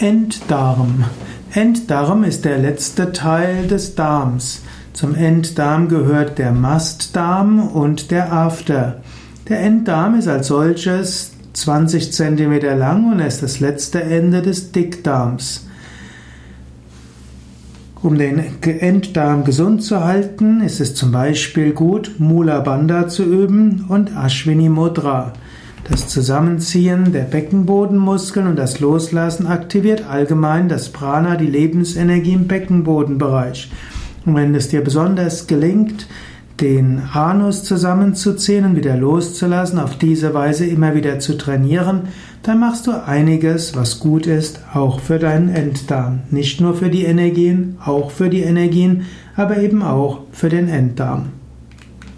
Enddarm. Enddarm ist der letzte Teil des Darms. Zum Enddarm gehört der Mastdarm und der After. Der Enddarm ist als solches 20 cm lang und ist das letzte Ende des Dickdarms. Um den Enddarm gesund zu halten, ist es zum Beispiel gut, Mula Bandha zu üben und Ashwini Mudra. Das Zusammenziehen der Beckenbodenmuskeln und das Loslassen aktiviert allgemein das Prana, die Lebensenergie im Beckenbodenbereich. Und wenn es dir besonders gelingt, den Anus zusammenzuziehen und wieder loszulassen, auf diese Weise immer wieder zu trainieren, dann machst du einiges, was gut ist, auch für deinen Enddarm. Nicht nur für die Energien, auch für die Energien, aber eben auch für den Enddarm.